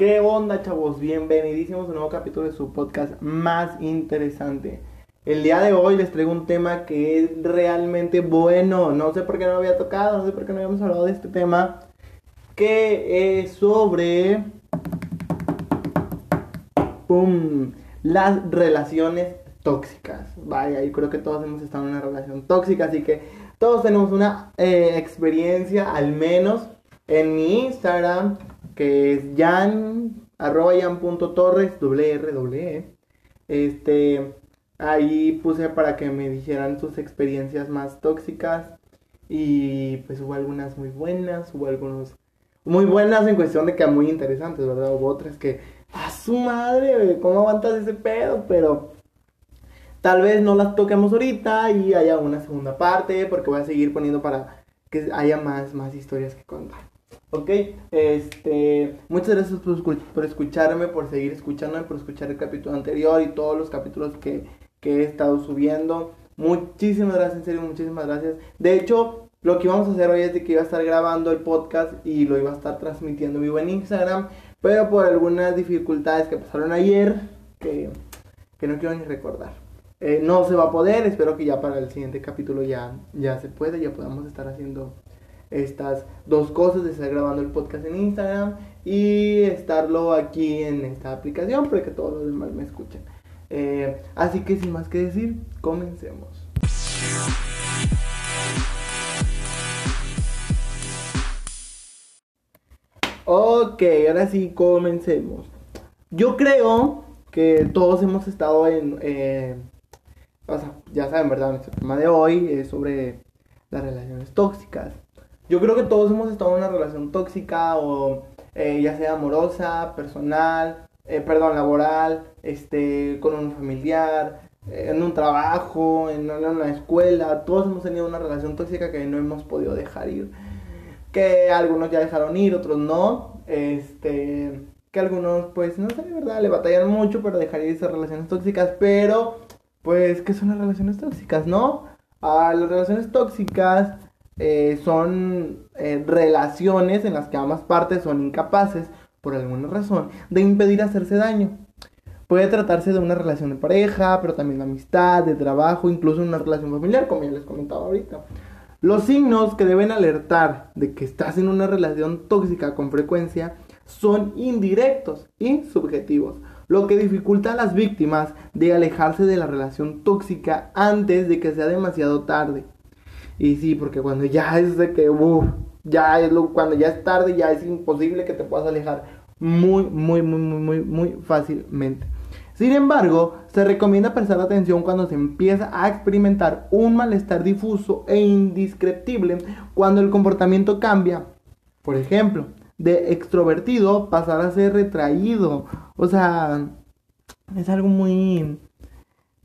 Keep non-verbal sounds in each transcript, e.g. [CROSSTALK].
¿Qué onda, chavos? Bienvenidísimos a un nuevo capítulo de su podcast más interesante. El día de hoy les traigo un tema que es realmente bueno. No sé por qué no lo había tocado, no sé por qué no habíamos hablado de este tema. Que es sobre. ¡Pum! Las relaciones tóxicas. Vaya, yo creo que todos hemos estado en una relación tóxica, así que todos tenemos una eh, experiencia, al menos en mi Instagram que es Jan, arroba Jan.torres, doble R, doble E. Este, ahí puse para que me dijeran sus experiencias más tóxicas. Y pues hubo algunas muy buenas, hubo algunos muy buenas en cuestión de que muy interesantes, ¿verdad? Hubo otras que, a su madre, ¿cómo aguantas ese pedo? Pero tal vez no las toquemos ahorita y haya una segunda parte, porque voy a seguir poniendo para que haya más, más historias que contar. Ok, este, muchas gracias por, escucharme, por seguir escuchándome, por escuchar el capítulo anterior y todos los capítulos que, he estado subiendo. Muchísimas gracias, en serio, muchísimas gracias. De hecho, lo que íbamos a hacer hoy es de que iba a estar grabando el podcast y lo iba a estar transmitiendo vivo en Instagram, pero por algunas dificultades que pasaron ayer, que, no quiero ni recordar. Eh, no se va a poder, espero que ya para el siguiente capítulo ya, ya se pueda, ya podamos estar haciendo estas dos cosas de estar grabando el podcast en Instagram y estarlo aquí en esta aplicación para que todos los demás me escuchen. Eh, así que sin más que decir, comencemos. Ok, ahora sí, comencemos. Yo creo que todos hemos estado en... Eh, o sea, ya saben, ¿verdad? Nuestro tema de hoy es sobre las relaciones tóxicas. Yo creo que todos hemos estado en una relación tóxica o eh, ya sea amorosa, personal, eh, perdón, laboral, este, con un familiar, eh, en un trabajo, en, una escuela. Todos hemos tenido una relación tóxica que no hemos podido dejar ir. Que algunos ya dejaron ir, otros no. Este, que algunos, pues, no sé, verdad, le batallan mucho para dejar ir esas relaciones tóxicas. Pero, pues, ¿qué son las relaciones tóxicas, no? A las relaciones tóxicas eh, son eh, relaciones en las que ambas partes son incapaces, por alguna razón, de impedir hacerse daño. Puede tratarse de una relación de pareja, pero también de amistad, de trabajo, incluso una relación familiar, como ya les comentaba ahorita. Los signos que deben alertar de que estás en una relación tóxica con frecuencia son indirectos y subjetivos, lo que dificulta a las víctimas de alejarse de la relación tóxica antes de que sea demasiado tarde. Y sí, porque cuando ya [LAUGHS] es de que, uff, ya es lo, cuando ya es tarde, ya es imposible que te puedas alejar muy, muy, muy, muy, muy, muy fácilmente. Sin embargo, se recomienda prestar atención cuando se empieza a experimentar un malestar difuso e indescriptible cuando el comportamiento cambia. Por ejemplo, de extrovertido pasar a ser retraído. O sea, es algo muy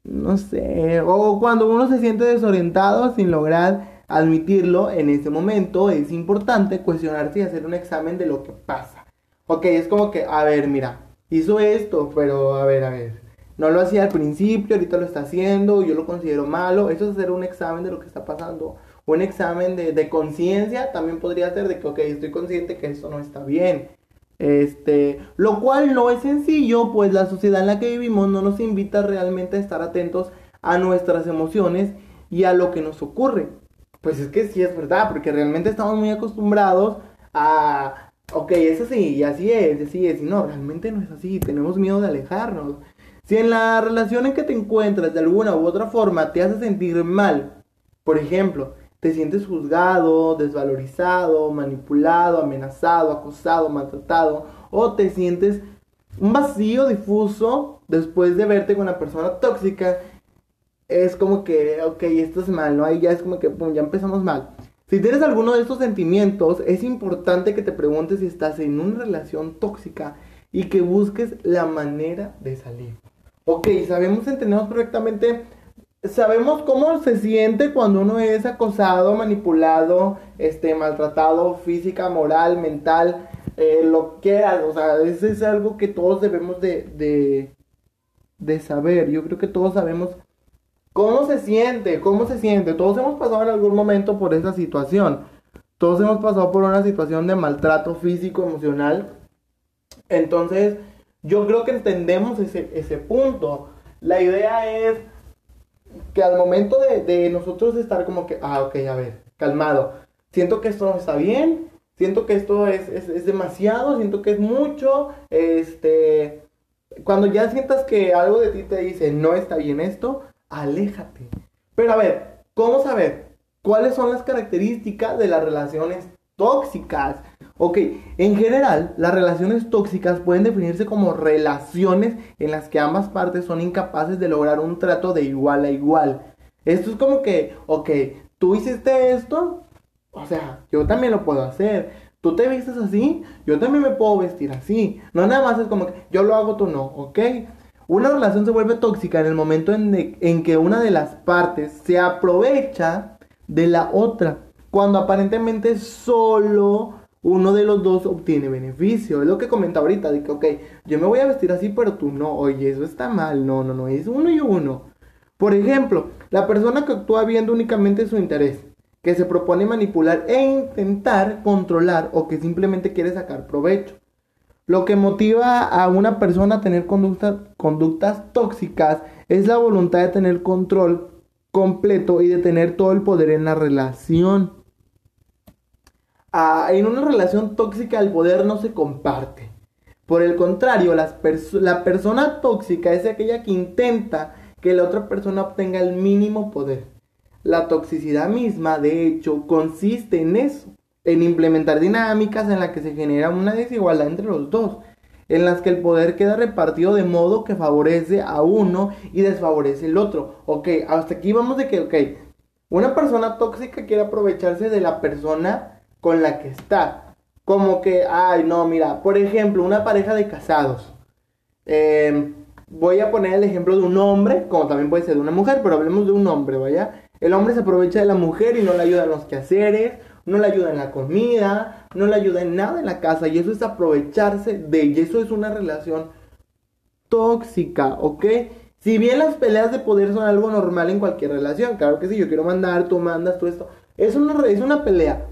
no sé, o cuando uno se siente desorientado sin lograr admitirlo en ese momento, es importante cuestionarse y hacer un examen de lo que pasa. Ok, es como que, a ver, mira, hizo esto, pero a ver, a ver, no lo hacía al principio, ahorita lo está haciendo, yo lo considero malo, eso es hacer un examen de lo que está pasando. Un examen de, de conciencia también podría ser de que, ok, estoy consciente que esto no está bien. Este, lo cual no es sencillo, pues la sociedad en la que vivimos no nos invita realmente a estar atentos a nuestras emociones y a lo que nos ocurre. Pues es que sí es verdad, porque realmente estamos muy acostumbrados a, ok, es así, y así es, así es, y no, realmente no es así, tenemos miedo de alejarnos. Si en la relación en que te encuentras de alguna u otra forma te hace sentir mal, por ejemplo, te sientes juzgado, desvalorizado, manipulado, amenazado, acosado, maltratado, o te sientes un vacío difuso después de verte con una persona tóxica, es como que, ok, esto es mal, ¿no? Ahí ya es como que, ya empezamos mal. Si tienes alguno de estos sentimientos, es importante que te preguntes si estás en una relación tóxica y que busques la manera de salir. Ok, sabemos, entendemos perfectamente sabemos cómo se siente cuando uno es acosado, manipulado, este, maltratado física, moral, mental, eh, lo que o sea, eso es algo que todos debemos de, de, de saber. Yo creo que todos sabemos cómo se siente, cómo se siente. Todos hemos pasado en algún momento por esa situación. Todos hemos pasado por una situación de maltrato físico, emocional. Entonces, yo creo que entendemos ese, ese punto. La idea es que al momento de, de nosotros estar como que, ah, ok, a ver, calmado, siento que esto no está bien, siento que esto es, es, es demasiado, siento que es mucho, este, cuando ya sientas que algo de ti te dice, no está bien esto, aléjate. Pero a ver, ¿cómo saber cuáles son las características de las relaciones tóxicas? Ok, en general, las relaciones tóxicas pueden definirse como relaciones en las que ambas partes son incapaces de lograr un trato de igual a igual. Esto es como que, ok, tú hiciste esto, o sea, yo también lo puedo hacer. Tú te vistes así, yo también me puedo vestir así. No nada más es como que yo lo hago, tú no, ¿ok? Una relación se vuelve tóxica en el momento en, en que una de las partes se aprovecha de la otra, cuando aparentemente solo uno de los dos obtiene beneficio. Es lo que comenta ahorita, de que, ok, yo me voy a vestir así, pero tú no. Oye, eso está mal. No, no, no, es uno y uno. Por ejemplo, la persona que actúa viendo únicamente su interés, que se propone manipular e intentar controlar o que simplemente quiere sacar provecho. Lo que motiva a una persona a tener conductas tóxicas es la voluntad de tener control completo y de tener todo el poder en la relación en una relación tóxica el poder no se comparte. Por el contrario, la persona tóxica es aquella que intenta que la otra persona obtenga el mínimo poder. La toxicidad misma, de hecho, consiste en eso, en implementar dinámicas en las que se genera una desigualdad entre los dos, en las que el poder queda repartido de modo que favorece a uno y desfavorece el otro. Ok, hasta aquí vamos de que, ok, una persona tóxica quiere aprovecharse de la persona con la que está. Como que, ay, no, mira, por ejemplo, una pareja de casados. Em, voy a poner el ejemplo de un hombre, como también puede ser de una mujer, pero hablemos de un hombre, ¿vaya? El hombre se aprovecha de la mujer y no le ayuda en los quehaceres, no le ayuda en la comida, no le ayuda en nada en la casa, y eso es aprovecharse de ella, eso es una relación tóxica, ¿ok? Si bien las peleas de poder son algo normal en cualquier relación, claro que sí, yo quiero mandar, tú mandas, todo esto, es una, es una pelea,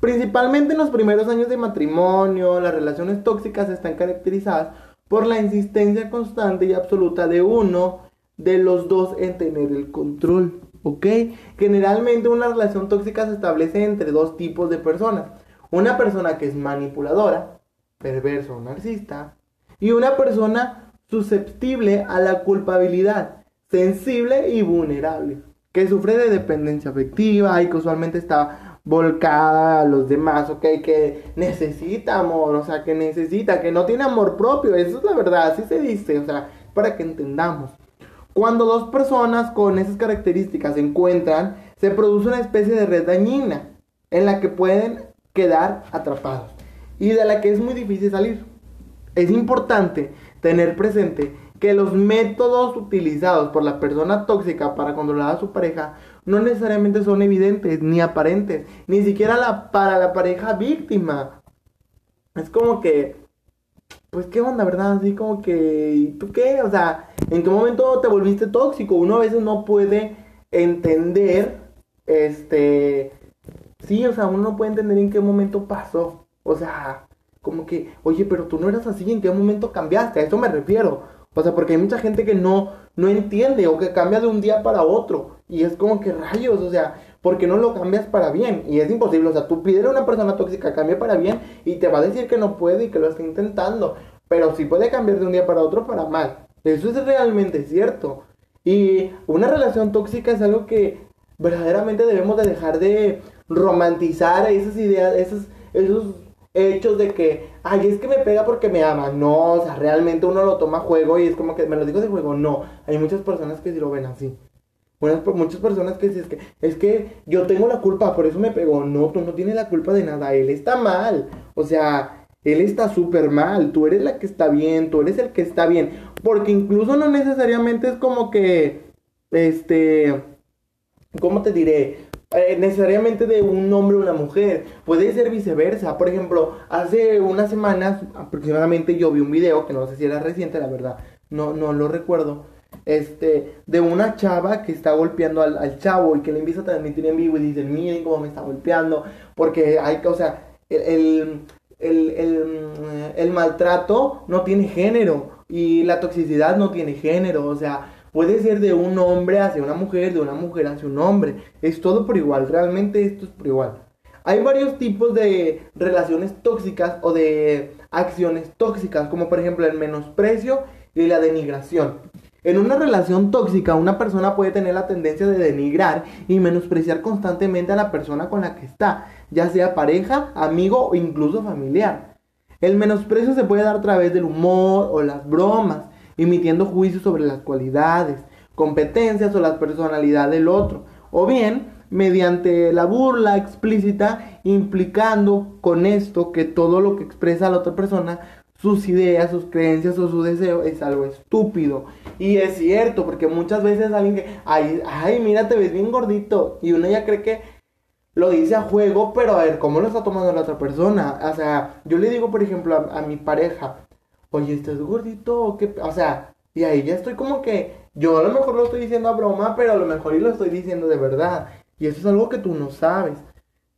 Principalmente en los primeros años de matrimonio, las relaciones tóxicas están caracterizadas por la insistencia constante y absoluta de uno de los dos en tener el control, ¿ok? Generalmente una relación tóxica se establece entre dos tipos de personas. Una persona que es manipuladora, perverso o narcisista, y una persona susceptible a la culpabilidad, sensible y vulnerable, que sufre de dependencia afectiva y que usualmente está volcada a los demás, ok, que necesita amor, o sea, que necesita, que no tiene amor propio, eso es la verdad, así se dice, o sea, para que entendamos. Cuando dos personas con esas características se encuentran, se produce una especie de red dañina en la que pueden quedar atrapados y de la que es muy difícil salir. Es importante tener presente que los métodos utilizados por la persona tóxica para controlar a su pareja no necesariamente son evidentes ni aparentes, ni siquiera la, para la pareja víctima. Es como que, pues qué onda, ¿verdad? Así como que, ¿y tú qué? O sea, ¿en qué momento te volviste tóxico? Uno a veces no puede entender, este, sí, o sea, uno no puede entender en qué momento pasó. O sea, como que, oye, pero tú no eras así, ¿en qué momento cambiaste? A eso me refiero. O sea, porque hay mucha gente que no, no entiende o que cambia de un día para otro. Y es como que rayos, o sea, porque no lo cambias para bien. Y es imposible, o sea, tú pides a una persona tóxica cambie para bien y te va a decir que no puede y que lo está intentando. Pero sí puede cambiar de un día para otro para mal. Eso es realmente cierto. Y una relación tóxica es algo que verdaderamente debemos de dejar de romantizar esas ideas, esos, esos hechos de que, ay, es que me pega porque me ama. No, o sea, realmente uno lo toma a juego y es como que me lo digo de juego. No, hay muchas personas que sí lo ven así muchas personas que dicen, es que, es que yo tengo la culpa, por eso me pegó. No, tú no tienes la culpa de nada, él está mal. O sea, él está súper mal, tú eres la que está bien, tú eres el que está bien. Porque incluso no necesariamente es como que, este, ¿cómo te diré? Eh, necesariamente de un hombre o una mujer, puede ser viceversa. Por ejemplo, hace unas semanas aproximadamente yo vi un video, que no sé si era reciente, la verdad, no, no lo recuerdo este, de una chava que está golpeando al, chavo y que le empieza a transmitir en vivo y dice, miren cómo me está golpeando, porque hay, o sea, el, el, maltrato no tiene género y la toxicidad no tiene género, o sea, puede ser de un hombre hacia una mujer, de una mujer hacia un hombre, es todo por igual, realmente esto es por igual. Hay varios tipos de relaciones tóxicas o de acciones tóxicas, como por ejemplo el menosprecio y la denigración. En una relación tóxica, una persona puede tener la tendencia de denigrar y menospreciar constantemente a la persona con la que está, ya sea pareja, amigo o incluso familiar. El menosprecio se puede dar a través del humor o las bromas, emitiendo juicios sobre las cualidades, competencias o la personalidad del otro, o bien mediante la burla explícita, implicando con esto que todo lo que expresa la otra persona, sus ideas, sus creencias o su deseo es algo estúpido. Y es cierto, porque muchas veces alguien que, ay, ay, mira, te ves bien gordito, y uno ya cree que lo dice a juego, pero a ver, ¿cómo lo está tomando la otra persona? O sea, yo le digo, por ejemplo, a, mi pareja, oye, ¿estás gordito? ¿O, qué? o sea, y ahí ya estoy como que, yo a lo mejor lo estoy diciendo a broma, pero a lo mejor y lo estoy diciendo de verdad. Y eso es algo que tú no sabes.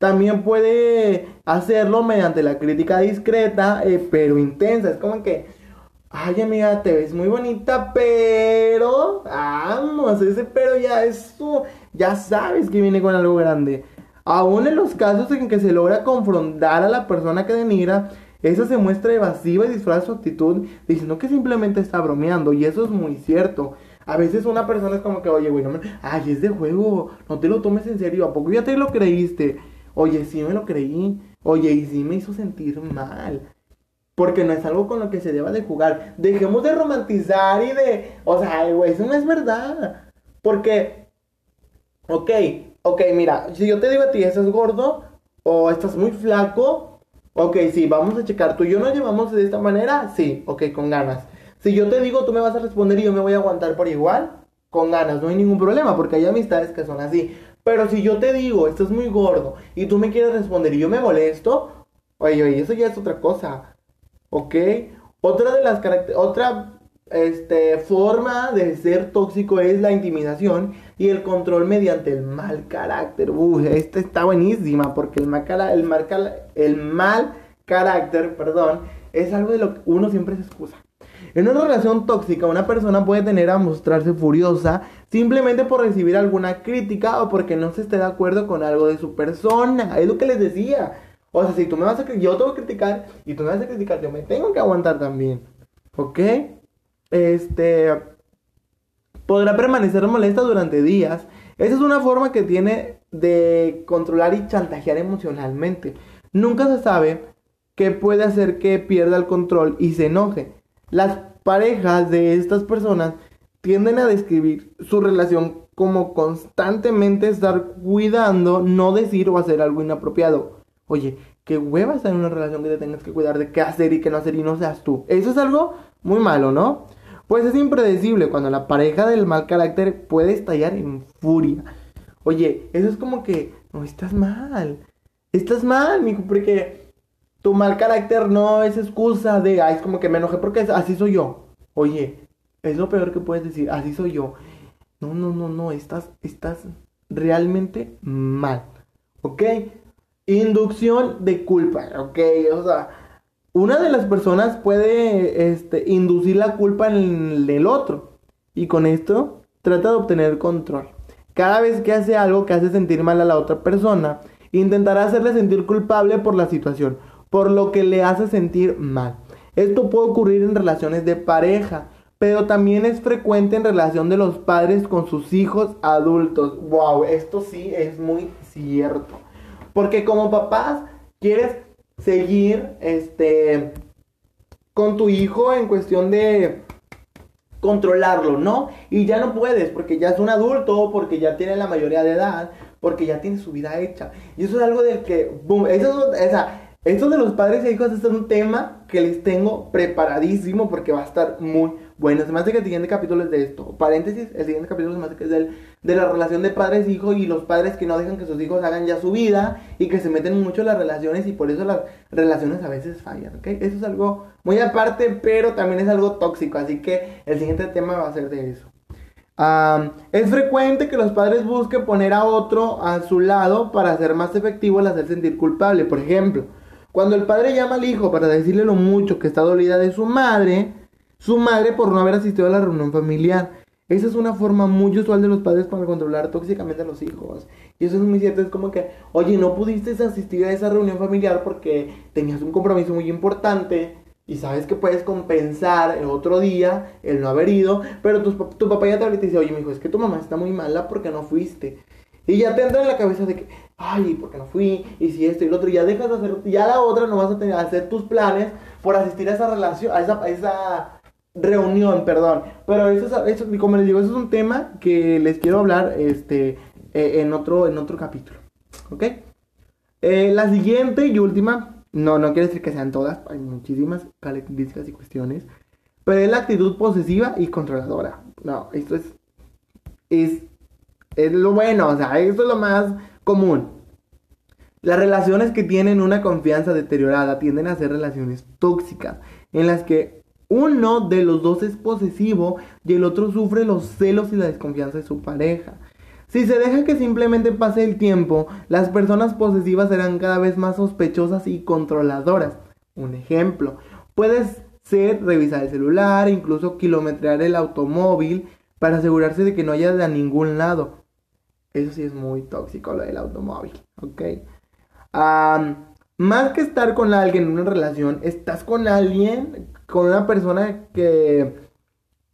También puede hacerlo mediante la crítica discreta, eh, pero intensa. Es como que, ay amiga, te ves muy bonita, pero, vamos, ese pero ya es, ya sabes que viene con algo grande. Aún en los casos en que se logra confrontar a la persona que denigra, esa se muestra evasiva y disfraza su actitud diciendo que simplemente está bromeando. Y eso es muy cierto. A veces una persona es como que, oye, güey, no me... Ay, es de juego, no te lo tomes en serio. ¿A poco ya te lo creíste? Oye, sí me lo creí. Oye, y sí me hizo sentir mal. Porque no es algo con lo que se deba de jugar. Dejemos de romantizar y de... O sea, güey, eso no es verdad. Porque... Ok, ok, mira, si yo te digo a ti, estás gordo o estás muy flaco, ok, sí, vamos a checar. ¿Tú y yo nos llevamos de esta manera? Sí, ok, con ganas. Si yo te digo, tú me vas a responder y yo me voy a aguantar por igual, con ganas, no hay ningún problema, porque hay amistades que son así. Pero si yo te digo, esto es muy gordo, y tú me quieres responder y yo me molesto, oye, oye, eso ya es otra cosa. ¿Ok? Otra de las otra este, forma de ser tóxico es la intimidación y el control mediante el mal carácter. Uy, esta está buenísima porque el mal, el el mal carácter, perdón, es algo de lo que uno siempre se excusa. En una relación tóxica, una persona puede tener a mostrarse furiosa simplemente por recibir alguna crítica o porque no se esté de acuerdo con algo de su persona. Es lo que les decía. O sea, si tú me vas a yo te voy a criticar y tú me vas a criticar, yo me tengo que aguantar también. ¿Ok? Este podrá permanecer molesta durante días. Esa es una forma que tiene de controlar y chantajear emocionalmente. Nunca se sabe qué puede hacer que pierda el control y se enoje. Las parejas de estas personas tienden a describir su relación como constantemente estar cuidando, no decir o hacer algo inapropiado. Oye, qué hueva estar en una relación que te tengas que cuidar de qué hacer y qué no hacer y no seas tú. Eso es algo muy malo, ¿no? Pues es impredecible cuando la pareja del mal carácter puede estallar en furia. Oye, eso es como que, no, estás mal. Estás mal, mijo, porque tu mal carácter no es excusa de, ay, es como que me enojé porque así soy yo. Oye, es lo peor que puedes decir, así soy yo. No, no, no, no, estás, estás realmente mal. ¿Ok? Inducción de culpa, ¿ok? O sea, una de las personas puede este, inducir la culpa en el otro. Y con esto trata de obtener control. Cada vez que hace algo que hace sentir mal a la otra persona, intentará hacerle sentir culpable por la situación por lo que le hace sentir mal. Esto puede ocurrir en relaciones de pareja, pero también es frecuente en relación de los padres con sus hijos adultos. Wow, esto sí es muy cierto. Porque como papás quieres seguir este con tu hijo en cuestión de controlarlo, ¿no? Y ya no puedes porque ya es un adulto, porque ya tiene la mayoría de edad, porque ya tiene su vida hecha. Y eso es algo del que, boom, eso es, esa, esto de los padres e hijos es un tema que les tengo preparadísimo porque va a estar muy bueno. Se me hace que el siguiente capítulo es de esto. Paréntesis, el siguiente capítulo se me hace que es del, de la relación de padres e y los padres que no dejan que sus hijos hagan ya su vida y que se meten mucho en las relaciones y por eso las relaciones a veces fallan, ¿ok? Eso es algo muy aparte, pero también es algo tóxico, así que el siguiente tema va a ser de eso. es frecuente que los padres busquen poner a otro a su lado para hacer más efectivo el hacer sentir culpable. Por ejemplo, Cuando el padre llama al hijo para decirle lo mucho que está dolida de su madre, su madre por no haber asistido a la reunión familiar. Esa es una forma muy usual de los padres para controlar tóxicamente a los hijos. Y eso es muy cierto, es como que, oye, no pudiste asistir a esa reunión familiar porque tenías un compromiso muy importante y sabes que puedes compensar el otro día el no haber ido, pero tu, tu papá ya te dice, oye, mi hijo, es que tu mamá está muy mala porque no fuiste. Y ya te entra en la cabeza de que, ay, ¿por qué no fui? Y si esto y lo otro, y ya dejas de hacer, ya la otra no vas a tener, hacer tus planes por asistir a esa relación, a esa, a esa reunión, perdón. Pero eso, eso, como les digo, eso es un tema que les quiero hablar este, eh, en, otro, en otro capítulo. ¿Ok? Eh, la siguiente y última no, no quiere decir que sean todas, hay muchísimas características y cuestiones. Pero es la actitud posesiva y controladora. No, esto es. Es, es lo bueno, o sea, esto es lo más común. Las relaciones que tienen una confianza deteriorada tienden a ser relaciones tóxicas, en las que uno de los dos es posesivo y el otro sufre los celos y la desconfianza de su pareja. Si se deja que simplemente pase el tiempo, las personas posesivas serán cada vez más sospechosas y controladoras. Un ejemplo, puede ser revisar el celular, incluso kilometrear el automóvil para asegurarse de que no haya de a ningún lado. Eso sí es muy tóxico lo del automóvil, ¿ok? más que estar con alguien en una relación, estás con alguien, con una persona que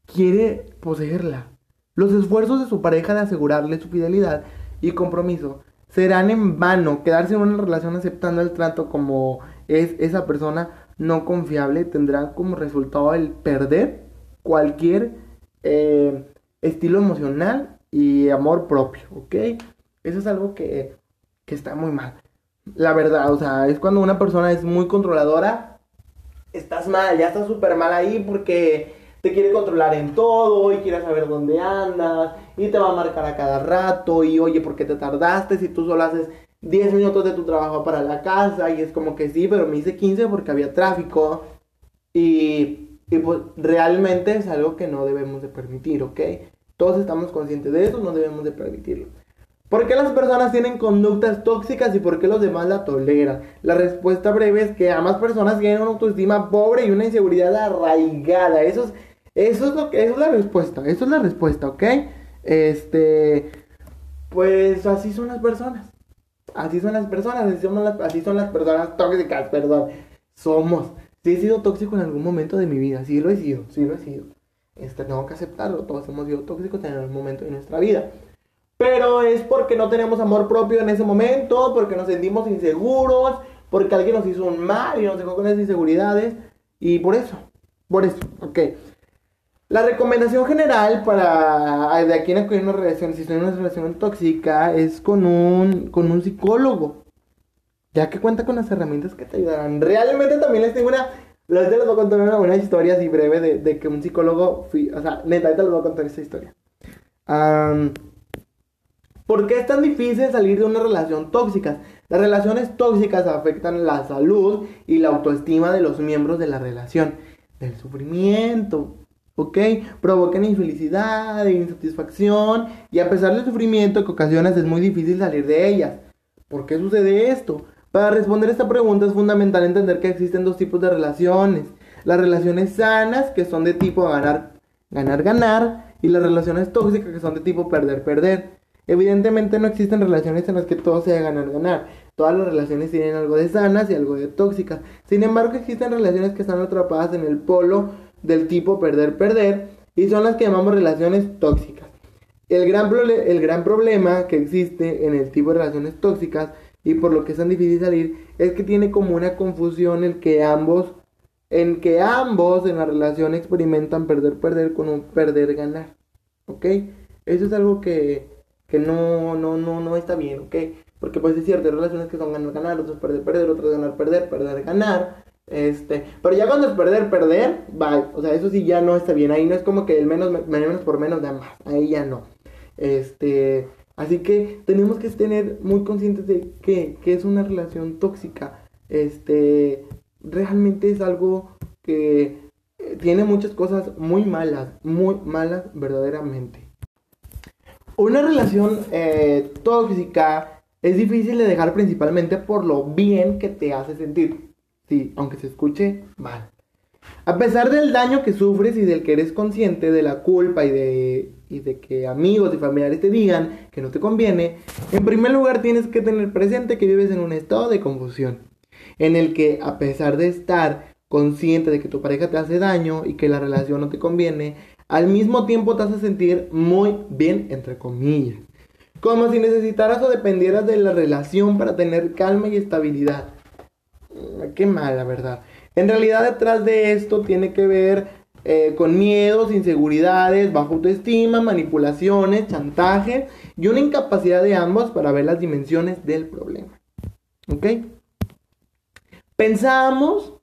quiere poseerla. Los esfuerzos de su pareja de asegurarle su fidelidad y compromiso serán en vano. Quedarse en una relación aceptando el trato como es esa persona no confiable tendrá como resultado el perder cualquier eh, estilo emocional y amor propio, ¿ok? Eso es algo que, que está muy mal. La verdad, o sea, es cuando una persona es muy controladora, estás mal, ya estás súper mal ahí porque te quiere controlar en todo y quiere saber dónde andas y te va a marcar a cada rato y oye, ¿por qué te tardaste si tú solo haces 10 minutos de tu trabajo para la casa? Y es como que sí, pero me hice 15 porque había tráfico y, y pues realmente es algo que no debemos de permitir, ¿ok? Todos estamos conscientes de eso, no debemos de permitirlo. ¿Por qué las personas tienen conductas tóxicas y por qué los demás la toleran? La respuesta breve es que ambas personas tienen una autoestima pobre y una inseguridad arraigada. Eso es, eso es lo que, es la respuesta, eso es la respuesta, ¿ok? Este, pues así son las personas. Así son las personas, así son las, personas tóxicas, perdón. Somos. Si he sido tóxico en algún momento de mi vida, sí lo he sido, sí lo he sido. Este, tengo que aceptarlo, todos hemos sido tóxicos en algún momento de nuestra vida. Pero es porque no tenemos amor propio en ese momento, porque nos sentimos inseguros, porque alguien nos hizo un mal y nos dejó con esas inseguridades. Y por eso, por eso, ok. La recomendación general para de aquí en acudir una relación, si son una relación tóxica, es con un, con un psicólogo. Ya que cuenta con las herramientas que te ayudarán. Realmente también les tengo una. Les voy a contar una, historia así breve de, que un psicólogo. o sea, neta, les voy a contar esta historia. ¿Por qué es tan difícil salir de una relación tóxica? Las relaciones tóxicas afectan la salud y la autoestima de los miembros de la relación. Del sufrimiento, ¿ok? Provocan infelicidad, insatisfacción y a pesar del sufrimiento que ocasionas es muy difícil salir de ellas. ¿Por qué sucede esto? Para responder esta pregunta es fundamental entender que existen dos tipos de relaciones. Las relaciones sanas, que son de tipo ganar, ganar, ganar, y las relaciones tóxicas, que son de tipo perder, perder. Evidentemente no existen relaciones en las que todo sea ganar, ganar. Todas las relaciones tienen algo de sanas y algo de tóxicas. Sin embargo, existen relaciones que están atrapadas en el polo del tipo perder-perder y son las que llamamos relaciones tóxicas. El gran, el gran problema que existe en el tipo de relaciones tóxicas y por lo que es tan difícil salir es que tiene como una confusión en que ambos en que ambos en la relación experimentan perder perder con un perder ganar ¿ok? eso es algo que, que no, no, no, no está bien ¿ok? porque pues es cierto hay relaciones que son ganar ganar otras perder perder otras ganar perder perder ganar este, pero ya cuando es perder, perder, bye. O sea, eso sí ya no está bien. Ahí no es como que el menos, menos por menos da más. Ahí ya no. Este, así que tenemos que tener muy conscientes de que, que es una relación tóxica. Este, realmente es algo que tiene muchas cosas muy malas, muy malas verdaderamente. Una relación eh, tóxica es difícil de dejar principalmente por lo bien que te hace sentir. Sí, aunque se escuche mal. A pesar del daño que sufres y del que eres consciente de la culpa y de, y de que amigos y familiares te digan que no te conviene, en primer lugar tienes que tener presente que vives en un estado de confusión, en el que a pesar de estar consciente de que tu pareja te hace daño y que la relación no te conviene, al mismo tiempo te hace sentir muy bien, entre comillas. Como si necesitaras o dependieras de la relación para tener calma y estabilidad. Qué mal, la verdad. En realidad detrás de esto tiene que ver eh, con miedos, inseguridades, baja autoestima, manipulaciones, chantaje y una incapacidad de ambos para ver las dimensiones del problema. ¿Ok? Pensamos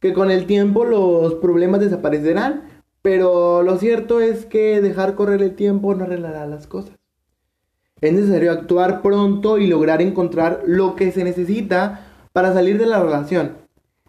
que con el tiempo los problemas desaparecerán, pero lo cierto es que dejar correr el tiempo no arreglará las cosas. Es necesario actuar pronto y lograr encontrar lo que se necesita para salir de la relación.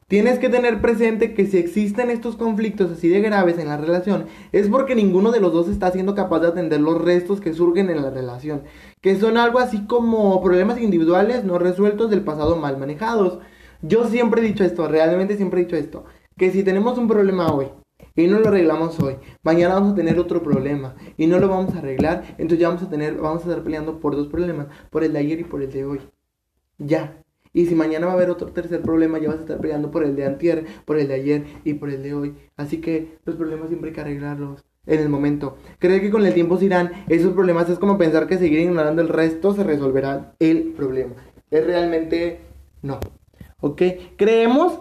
Tienes que tener presente que si existen estos conflictos así de graves en la relación, es porque ninguno de los dos está siendo capaz de atender los restos que surgen en la relación, que son algo así como problemas individuales no resueltos del pasado mal manejados. Yo siempre he dicho esto, realmente siempre he dicho esto, que si tenemos un problema hoy y no lo arreglamos hoy, mañana vamos a tener otro problema y no lo vamos a arreglar, entonces ya vamos a tener, vamos a estar peleando por dos problemas, por el de ayer y por el de hoy. Ya, y si mañana va a haber otro tercer problema, ya vas a estar peleando por el de antier, por el de ayer y por el de hoy. Así que los problemas siempre hay que arreglarlos en el momento. Creer que con el tiempo se irán esos problemas es como pensar que seguir ignorando el resto se resolverá el problema. Es realmente no. ¿Ok? Creemos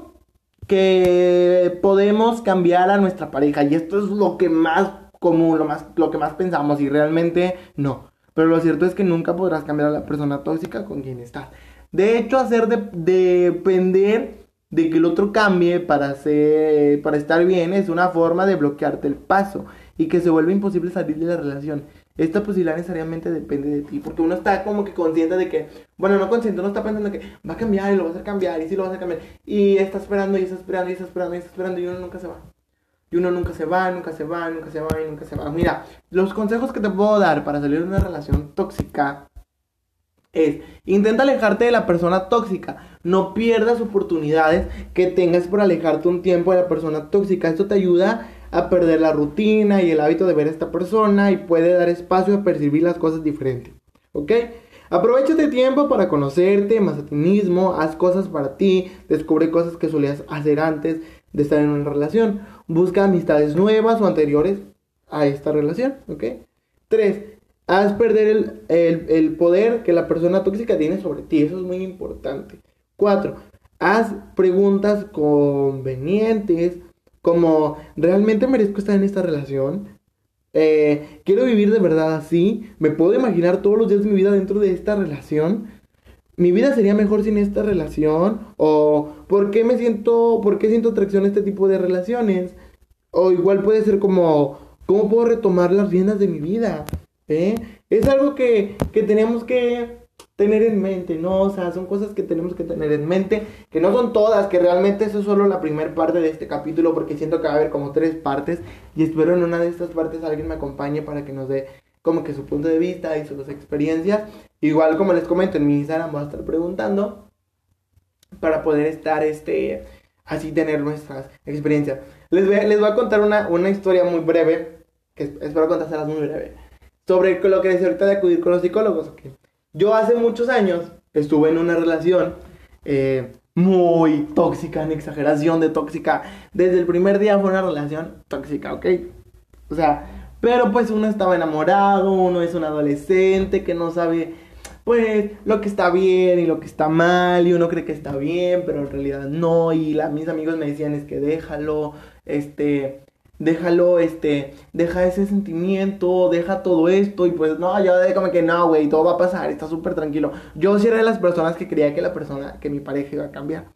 que podemos cambiar a nuestra pareja y esto es lo que más común, lo, más, lo que más pensamos y realmente no. Pero lo cierto es que nunca podrás cambiar a la persona tóxica con quien estás. De hecho, hacer depender de que el otro cambie para, hacer, para estar bien es una forma de bloquearte el paso y que se vuelve imposible salir de la relación. Esta posibilidad necesariamente depende de ti, porque uno está como que consciente de que, bueno, no consciente, uno está pensando que va a cambiar y lo va a hacer cambiar y sí lo va a hacer cambiar. Y está esperando y está esperando y está esperando y está esperando y uno nunca se va. Y uno nunca se va, nunca se va, nunca se va y nunca se va. Mira, los consejos que te puedo dar para salir de una relación tóxica es intenta alejarte de la persona tóxica. No pierdas oportunidades que tengas por alejarte un tiempo de la persona tóxica. Esto te ayuda a perder la rutina y el hábito de ver a esta persona y puede dar espacio a percibir las cosas diferentes. ¿Ok? Aprovecha este tiempo para conocerte más a ti mismo, haz cosas para ti, descubre cosas que solías hacer antes de estar en una relación, busca amistades nuevas o anteriores a esta relación, ¿ok? 3. Haz perder el, poder que la persona tóxica tiene sobre ti. Eso es muy importante. Cuatro, haz preguntas convenientes como, ¿realmente merezco estar en esta relación? Eh, ¿Quiero vivir de verdad así? ¿Me puedo imaginar todos los días de mi vida dentro de esta relación? ¿Mi vida sería mejor sin esta relación? ¿O por qué me siento, por qué siento atracción a este tipo de relaciones? O igual puede ser como, ¿cómo puedo retomar las riendas de mi vida? ¿Eh? Es algo que, tenemos que tener en mente, ¿no? O sea, son cosas que tenemos que tener en mente, que no son todas, que realmente eso es solo la primera parte de este capítulo, porque siento que va a haber como tres partes, y espero en una de estas partes alguien me acompañe para que nos dé como que su punto de vista y sus experiencias. Igual como les comento en mi Instagram voy a estar preguntando para poder estar este así tener nuestras experiencias. Les voy, les voy a contar una, una historia muy breve, que espero contárselas muy breve sobre lo que decía ahorita de acudir con los psicólogos. Yo hace muchos años estuve en una relación eh, muy tóxica, en exageración de tóxica. Desde el primer día fue una relación tóxica, ¿ok? O sea, pero pues uno estaba enamorado, uno es un adolescente que no sabe pues lo que está bien y lo que está mal y uno cree que está bien, pero en realidad no y mis amigos me decían es que déjalo, este, déjalo, este, deja ese sentimiento, deja todo esto y pues no, yo déjame que no, güey, todo va a pasar, está súper tranquilo. Yo sí era de las personas que creía que la persona, que mi pareja iba a cambiar.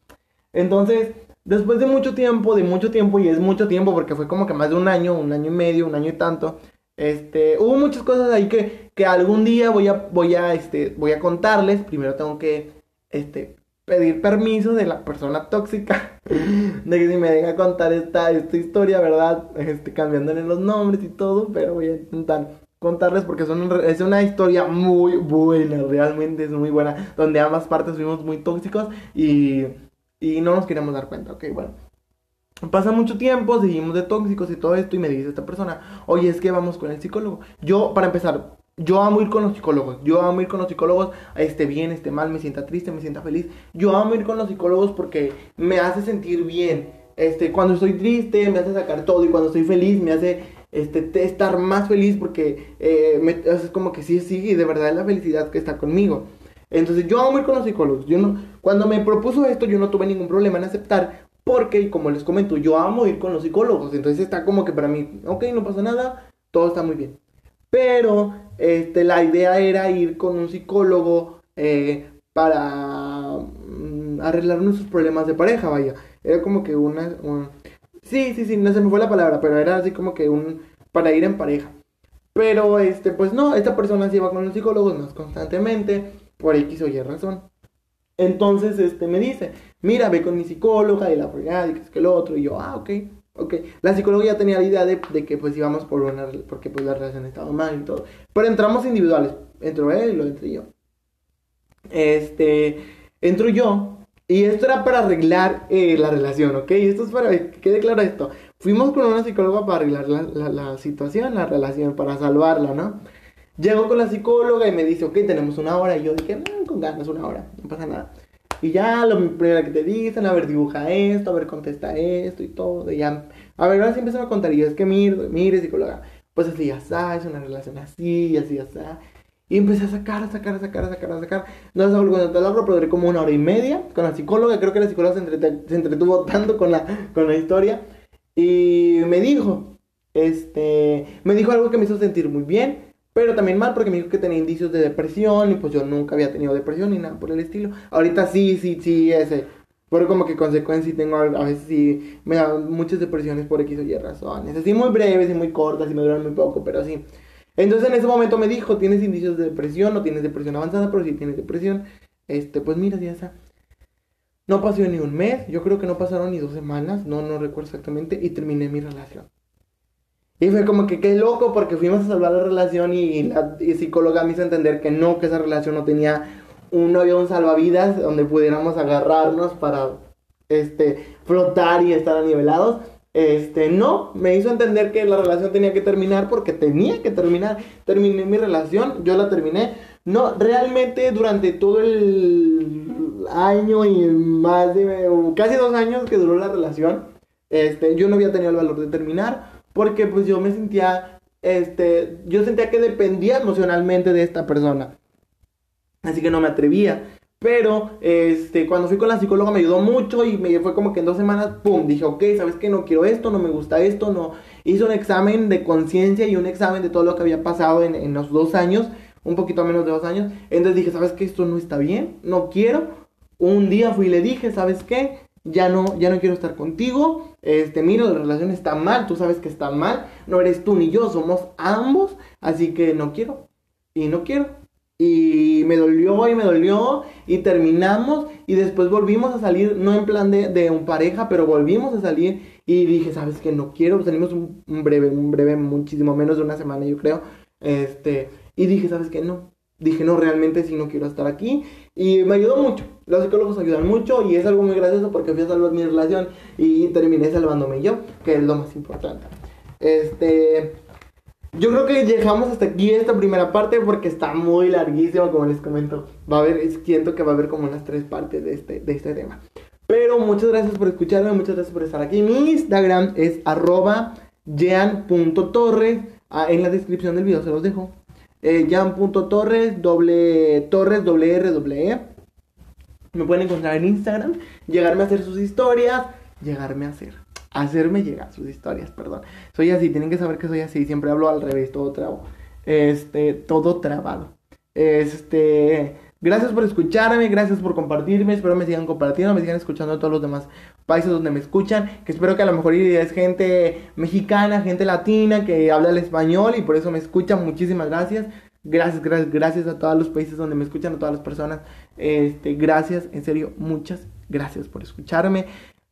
Entonces, después de mucho tiempo, de mucho tiempo, y es mucho tiempo porque fue como que más de un año, un año y medio, un año y tanto, este, hubo muchas cosas ahí que, que algún día voy a, voy a, este, voy a contarles. Primero tengo que, este, pedir permiso de la persona tóxica de que si me deja contar esta, esta historia, ¿verdad? Este, cambiándole los nombres y todo, pero voy a intentar. contarles porque son, es una historia muy buena, realmente es muy buena, donde ambas partes fuimos muy tóxicos y, y no nos queríamos dar cuenta, ok, bueno. Pasa mucho tiempo, seguimos de tóxicos y todo esto y me dice esta persona, oye, es que vamos con el psicólogo. Yo, para empezar, yo amo ir con los psicólogos, yo amo ir con los psicólogos, esté bien, esté mal, me sienta triste, me sienta feliz. Yo amo ir con los psicólogos porque me hace sentir bien. Este, cuando estoy triste me hace sacar todo y cuando estoy feliz me hace este, estar más feliz porque eh, me, es como que sí, sí, de verdad es la felicidad que está conmigo. Entonces yo amo ir con los psicólogos. Yo no, cuando me propuso esto yo no tuve ningún problema en aceptar porque, como les comento, yo amo ir con los psicólogos. Entonces está como que para mí, ok, no pasa nada, todo está muy bien. Pero este, la idea era ir con un psicólogo eh, para mm, arreglar nuestros problemas de pareja, vaya. Era como que una... Sí, sí, sí, no se me fue la palabra, pero era así como que un... para ir en pareja. Pero, este, pues no, esta persona se iba con los psicólogos más constantemente, por X o Y razón. Entonces, este, me dice, mira, ve con mi psicóloga y la fregada y que es que el otro. Y yo, ah, ok. Ok, la psicología tenía la idea de, que pues íbamos por una, porque pues la relación estaba mal y todo. Pero entramos individuales, entró él y lo entré yo. Este, entro yo y esto era para arreglar eh, la relación, ¿ok? Esto es para que quede claro esto. Fuimos con una psicóloga para arreglar la, la, situación, la relación, para salvarla, ¿no? Llego con la psicóloga y me dice, ok, tenemos una hora. Y yo dije, mm, con ganas, una hora, no pasa nada. Y ya lo primero que te dicen, a ver, dibuja esto, a ver, contesta esto y todo. Y ya, a ver, ahora sí empiezan a contar. Y es que mire, mire, psicóloga, pues así ya está, es una relación así, así está. Y empecé a sacar, a sacar, a sacar, a sacar, a sacar. No sé cuando te logro, pero duré como una hora y media con la psicóloga. Creo que la psicóloga se, entretuvo [LAUGHS] tanto con la, con la historia. Y me dijo, este, me dijo algo que me hizo sentir muy bien. Pero también mal porque me dijo que tenía indicios de depresión y pues yo nunca había tenido depresión ni nada por el estilo. Ahorita sí, sí, sí, ese. Pero como que consecuencia y tengo a veces sí me dan muchas depresiones por X o Y razones. Así muy breves y muy cortas y me duran muy poco, pero sí. Entonces en ese momento me dijo, ¿tienes indicios de depresión? No tienes depresión avanzada, pero si tienes depresión, este, pues mira, ya está. No pasó ni un mes, yo creo que no pasaron ni dos semanas, no, no recuerdo exactamente, y terminé mi relación. Y fue como que qué loco porque fuimos a salvar la relación y, la psicóloga me hizo entender que no, que esa relación no tenía un un salvavidas donde pudiéramos agarrarnos para este, flotar y estar anivelados. Este, no, me hizo entender que la relación tenía que terminar porque tenía que terminar. Terminé mi relación, yo la terminé. No, realmente durante todo el año y más de casi dos años que duró la relación, este, yo no había tenido el valor de terminar porque pues yo me sentía, este, yo sentía que dependía emocionalmente de esta persona. Así que no me atrevía. Pero, este, cuando fui con la psicóloga me ayudó mucho y me fue como que en dos semanas, pum, dije, ok, ¿sabes qué? No quiero esto, no me gusta esto, no. Hice un examen de conciencia y un examen de todo lo que había pasado en, en los dos años, un poquito menos de dos años. Entonces dije, ¿sabes qué? Esto no está bien, no quiero. Un día fui y le dije, ¿sabes qué? Ya no, ya no quiero estar contigo, este, mira, la relación está mal, tú sabes que está mal, no eres tú ni yo, somos ambos, así que no quiero, y no quiero. Y me dolió y me dolió y terminamos y después volvimos a salir, no en plan de, de un pareja, pero volvimos a salir y dije, sabes que no quiero, salimos un, breve, un breve, muchísimo menos de una semana yo creo, este, y dije, sabes que no, dije, no, realmente sí no quiero estar aquí y me ayudó mucho. Los psicólogos ayudan mucho y es algo muy gracioso porque fui a salvar mi relación y terminé salvándome yo, que es lo más importante. Este, yo creo que dejamos hasta aquí esta primera parte porque está muy larguísima, como les comento. Va a haber, siento que va a haber como unas tres partes de este, de este tema. Pero muchas gracias por escucharme, muchas gracias por estar aquí. Mi Instagram es arroba jean.torres. Ah, en la descripción del video se los dejo eh, jan.torres, doble torres, doble R, doble E. Me pueden encontrar en Instagram, llegarme a hacer sus historias, llegarme a hacer, hacerme llegar sus historias, perdón. Soy así, tienen que saber que soy así, siempre hablo al revés, todo trabo. Este, todo trabado. Este, Gracias por escucharme, gracias por compartirme, espero me sigan compartiendo, me sigan escuchando a todos los demás países donde me escuchan, que espero que a lo mejor es gente mexicana, gente latina que habla el español y por eso me escuchan, muchísimas gracias. Gracias, gracias, gracias a todos los países donde me escuchan, a todas las personas. Este, gracias, en serio, muchas gracias por escucharme.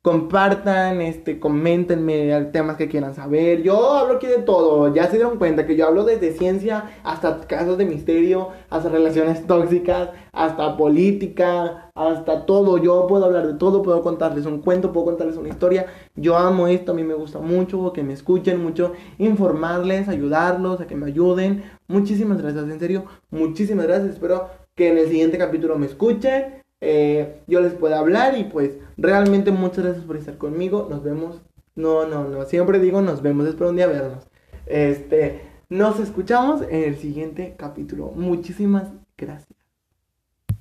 Compartan, este, coméntenme temas que quieran saber. Yo hablo aquí de todo, ya se dieron cuenta que yo hablo desde ciencia hasta casos de misterio, hasta relaciones tóxicas, hasta política, hasta todo. Yo puedo hablar de todo, puedo contarles un cuento, puedo contarles una historia. Yo amo esto, a mí me gusta mucho que me escuchen, mucho informarles, ayudarlos, a que me ayuden. Muchísimas gracias, en serio, muchísimas gracias. Espero que en el siguiente capítulo me escuchen. Eh, yo les pueda hablar y pues realmente muchas gracias por estar conmigo. Nos vemos. No, no, no. Siempre digo nos vemos. Espero un día vernos. Este, nos escuchamos en el siguiente capítulo. Muchísimas gracias.